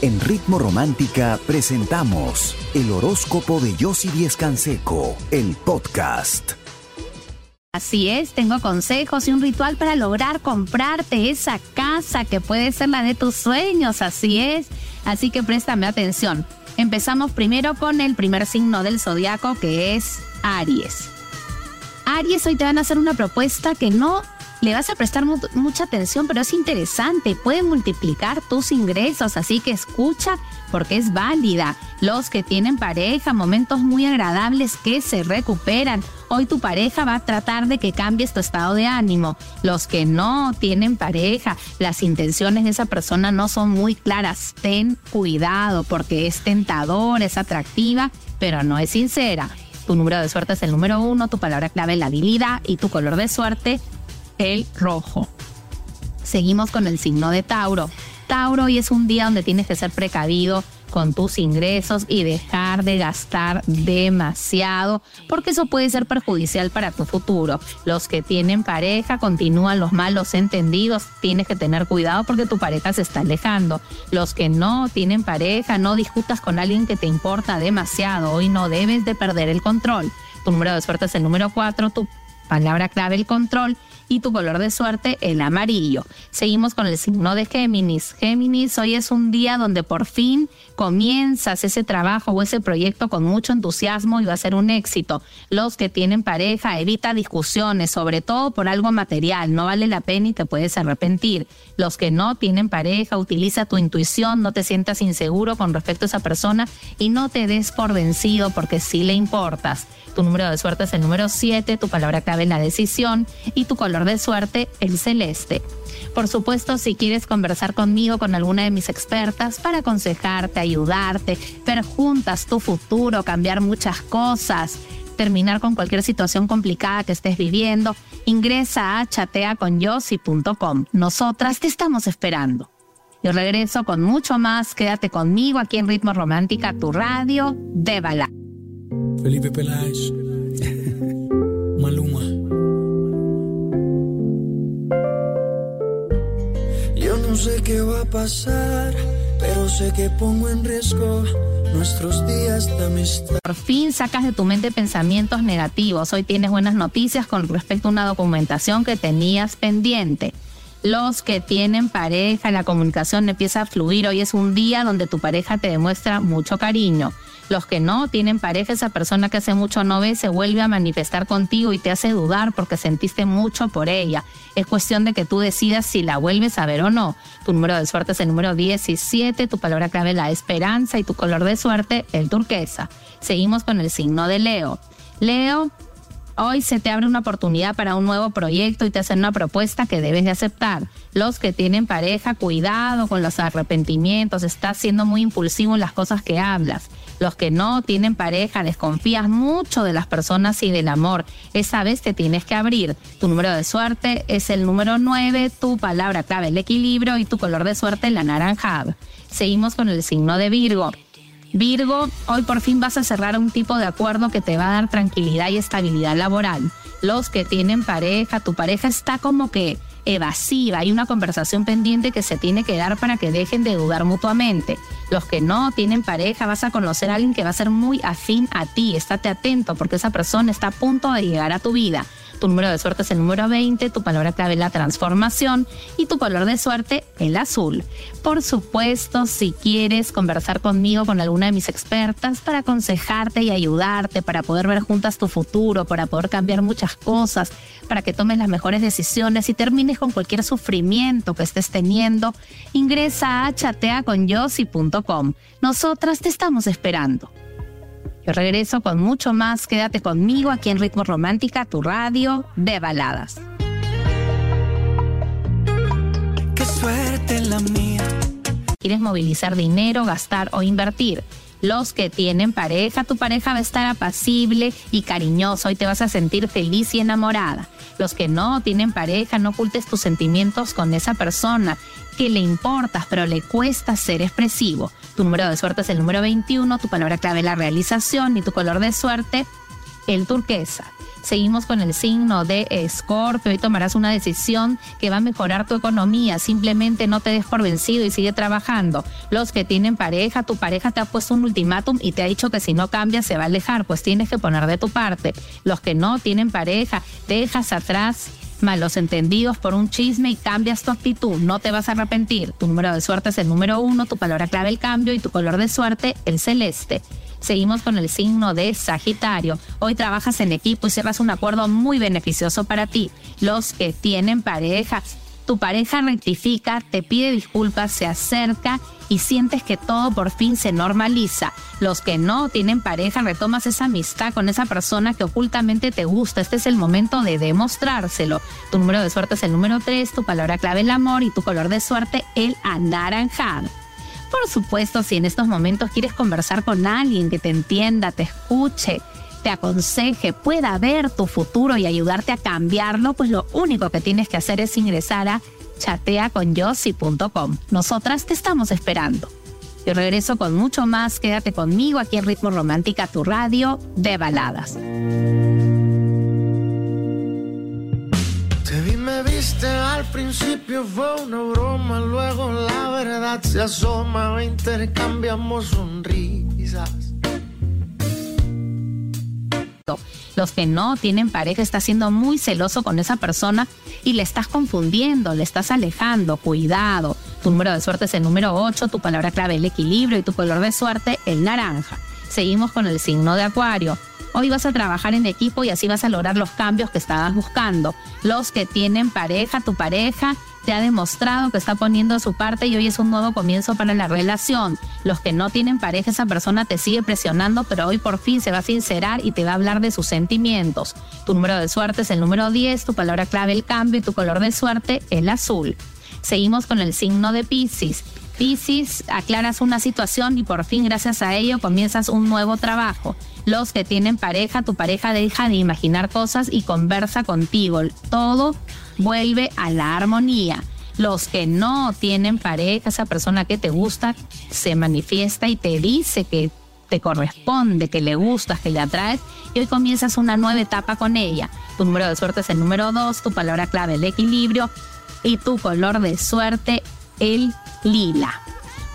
En Ritmo Romántica presentamos el horóscopo de Yossi Díez Canseco, el podcast. Así es, tengo consejos y un ritual para lograr comprarte esa casa que puede ser la de tus sueños, así es. Así que préstame atención. Empezamos primero con el primer signo del zodiaco que es Aries. Aries, hoy te van a hacer una propuesta que no le vas a prestar mucha atención, pero es interesante, puede multiplicar tus ingresos, así que escucha porque es válida. Los que tienen pareja, momentos muy agradables que se recuperan. Hoy tu pareja va a tratar de que cambies tu estado de ánimo. Los que no tienen pareja, las intenciones de esa persona no son muy claras. Ten cuidado porque es tentadora, es atractiva, pero no es sincera. Tu número de suerte es el número uno, tu palabra clave la habilidad y tu color de suerte el rojo. Seguimos con el signo de Tauro. Tauro, hoy es un día donde tienes que ser precavido con tus ingresos y dejar de gastar demasiado, porque eso puede ser perjudicial para tu futuro. Los que tienen pareja continúan los malos entendidos, tienes que tener cuidado porque tu pareja se está alejando. Los que no tienen pareja, no discutas con alguien que te importa demasiado, hoy no debes de perder el control. Tu número de suerte es el número 4, tu palabra clave el control y tu color de suerte el amarillo. Seguimos con el signo de Géminis. Géminis, hoy es un día donde por fin comienzas ese trabajo o ese proyecto con mucho entusiasmo y va a ser un éxito. Los que tienen pareja, evita discusiones, sobre todo por algo material, no vale la pena y te puedes arrepentir. Los que no tienen pareja, utiliza tu intuición, no te sientas inseguro con respecto a esa persona y no te des por vencido porque sí le importas. Tu número de suerte es el número 7, tu palabra clave la decisión y tu color de suerte el celeste. Por supuesto, si quieres conversar conmigo, con alguna de mis expertas, para aconsejarte, ayudarte, ver juntas tu futuro, cambiar muchas cosas, terminar con cualquier situación complicada que estés viviendo, ingresa a chateaconyossi.com. Nosotras te estamos esperando. Yo regreso con mucho más. Quédate conmigo aquí en Ritmo Romántica, tu radio de bala. Felipe Peláez. Sé qué va a pasar, pero sé que pongo en riesgo nuestros días de amistad. Por fin sacas de tu mente pensamientos negativos. Hoy tienes buenas noticias con respecto a una documentación que tenías pendiente los que tienen pareja, la comunicación empieza a fluir. Hoy es un día donde tu pareja te demuestra mucho cariño. Los que no tienen pareja, esa persona que hace mucho no ve, se vuelve a manifestar contigo y te hace dudar porque sentiste mucho por ella. Es cuestión de que tú decidas si la vuelves a ver o no. Tu número de suerte es el número 17, tu palabra clave la esperanza y tu color de suerte el turquesa. Seguimos con el signo de Leo. Leo, Hoy se te abre una oportunidad para un nuevo proyecto y te hacen una propuesta que debes de aceptar. Los que tienen pareja, cuidado con los arrepentimientos, estás siendo muy impulsivo en las cosas que hablas. Los que no tienen pareja, desconfías mucho de las personas y del amor. Esa vez te tienes que abrir. Tu número de suerte es el número 9, tu palabra clave el equilibrio y tu color de suerte la naranja. Seguimos con el signo de Virgo. Virgo, hoy por fin vas a cerrar un tipo de acuerdo que te va a dar tranquilidad y estabilidad laboral. Los que tienen pareja, tu pareja está como que evasiva, hay una conversación pendiente que se tiene que dar para que dejen de dudar mutuamente. Los que no tienen pareja, vas a conocer a alguien que va a ser muy afín a ti, estate atento porque esa persona está a punto de llegar a tu vida. Tu número de suerte es el número 20, tu palabra clave la transformación y tu color de suerte el azul. Por supuesto, si quieres conversar conmigo, con alguna de mis expertas, para aconsejarte y ayudarte, para poder ver juntas tu futuro, para poder cambiar muchas cosas, para que tomes las mejores decisiones y termines con cualquier sufrimiento que estés teniendo, ingresa a chateaconyossi.com. Nosotras te estamos esperando. Yo regreso con mucho más. Quédate conmigo aquí en Ritmo Romántica, tu radio de baladas. Qué suerte la mía. ¿Quieres movilizar dinero, gastar o invertir? Los que tienen pareja, tu pareja va a estar apacible y cariñoso y te vas a sentir feliz y enamorada. Los que no tienen pareja, no ocultes tus sentimientos con esa persona que le importas, pero le cuesta ser expresivo. Tu número de suerte es el número 21, tu palabra clave la realización y tu color de suerte el turquesa. Seguimos con el signo de Escorpio y tomarás una decisión que va a mejorar tu economía. Simplemente no te des por vencido y sigue trabajando. Los que tienen pareja, tu pareja te ha puesto un ultimátum y te ha dicho que si no cambias se va a alejar, pues tienes que poner de tu parte. Los que no tienen pareja, dejas atrás malos entendidos por un chisme y cambias tu actitud, no te vas a arrepentir. Tu número de suerte es el número uno, tu palabra clave el cambio y tu color de suerte el celeste. Seguimos con el signo de Sagitario. Hoy trabajas en equipo y cierras un acuerdo muy beneficioso para ti. Los que tienen pareja, tu pareja rectifica, te pide disculpas, se acerca y sientes que todo por fin se normaliza. Los que no tienen pareja, retomas esa amistad con esa persona que ocultamente te gusta. Este es el momento de demostrárselo. Tu número de suerte es el número 3, tu palabra clave el amor y tu color de suerte el anaranjado. Por supuesto, si en estos momentos quieres conversar con alguien que te entienda, te escuche, te aconseje, pueda ver tu futuro y ayudarte a cambiarlo, pues lo único que tienes que hacer es ingresar a chateaconyossi.com. Nosotras te estamos esperando. Yo regreso con mucho más. Quédate conmigo aquí en Ritmo Romántica, tu radio de baladas. Principio fue una broma, luego la verdad se asoma, intercambiamos sonrisas. Los que no tienen pareja estás siendo muy celoso con esa persona y le estás confundiendo, le estás alejando. Cuidado. Tu número de suerte es el número 8, tu palabra clave el equilibrio y tu color de suerte el naranja. Seguimos con el signo de Acuario. Hoy vas a trabajar en equipo y así vas a lograr los cambios que estabas buscando. Los que tienen pareja, tu pareja te ha demostrado que está poniendo su parte y hoy es un nuevo comienzo para la relación. Los que no tienen pareja, esa persona te sigue presionando, pero hoy por fin se va a sincerar y te va a hablar de sus sentimientos. Tu número de suerte es el número 10, tu palabra clave el cambio y tu color de suerte el azul. Seguimos con el signo de Pisces. Pisces, aclaras una situación y por fin gracias a ello comienzas un nuevo trabajo. Los que tienen pareja, tu pareja deja de imaginar cosas y conversa contigo. Todo vuelve a la armonía. Los que no tienen pareja, esa persona que te gusta, se manifiesta y te dice que te corresponde, que le gustas, que le atraes, y hoy comienzas una nueva etapa con ella. Tu número de suerte es el número 2, tu palabra clave el equilibrio y tu color de suerte el lila.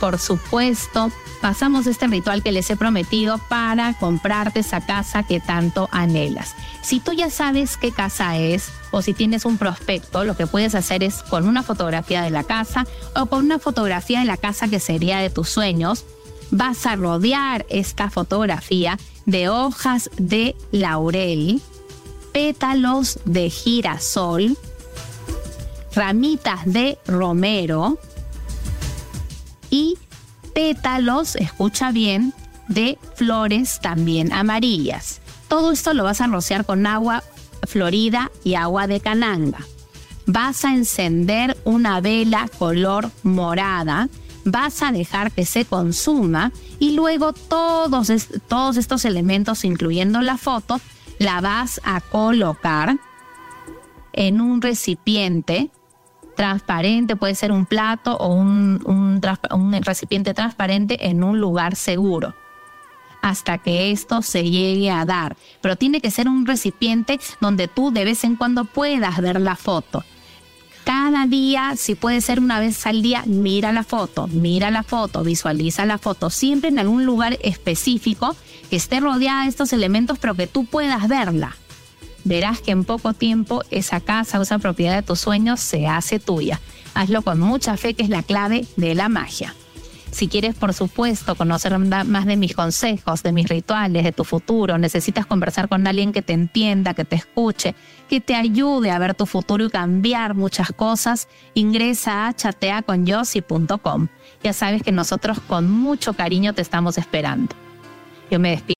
Por supuesto, pasamos este ritual que les he prometido para comprarte esa casa que tanto anhelas. Si tú ya sabes qué casa es o si tienes un prospecto, lo que puedes hacer es con una fotografía de la casa o con una fotografía de la casa que sería de tus sueños, vas a rodear esta fotografía de hojas de laurel, pétalos de girasol, ramitas de romero, y pétalos, escucha bien, de flores también amarillas. Todo esto lo vas a rociar con agua florida y agua de cananga. Vas a encender una vela color morada, vas a dejar que se consuma y luego todos, todos estos elementos, incluyendo la foto, la vas a colocar en un recipiente transparente, puede ser un plato o un, un, recipiente transparente en un lugar seguro hasta que esto se llegue a dar. Pero tiene que ser un recipiente donde tú de vez en cuando puedas ver la foto. Cada día, si puede ser una vez al día, mira la foto, mira la foto, visualiza la foto, siempre en algún lugar específico que esté rodeada de estos elementos, pero que tú puedas verla verás que en poco tiempo esa casa o esa propiedad de tus sueños se hace tuya. Hazlo con mucha fe, que es la clave de la magia. Si quieres, por supuesto, conocer más de mis consejos, de mis rituales, de tu futuro, necesitas conversar con alguien que te entienda, que te escuche, que te ayude a ver tu futuro y cambiar muchas cosas, ingresa a chateaconyossi.com. Ya sabes que nosotros con mucho cariño te estamos esperando. Yo me despido.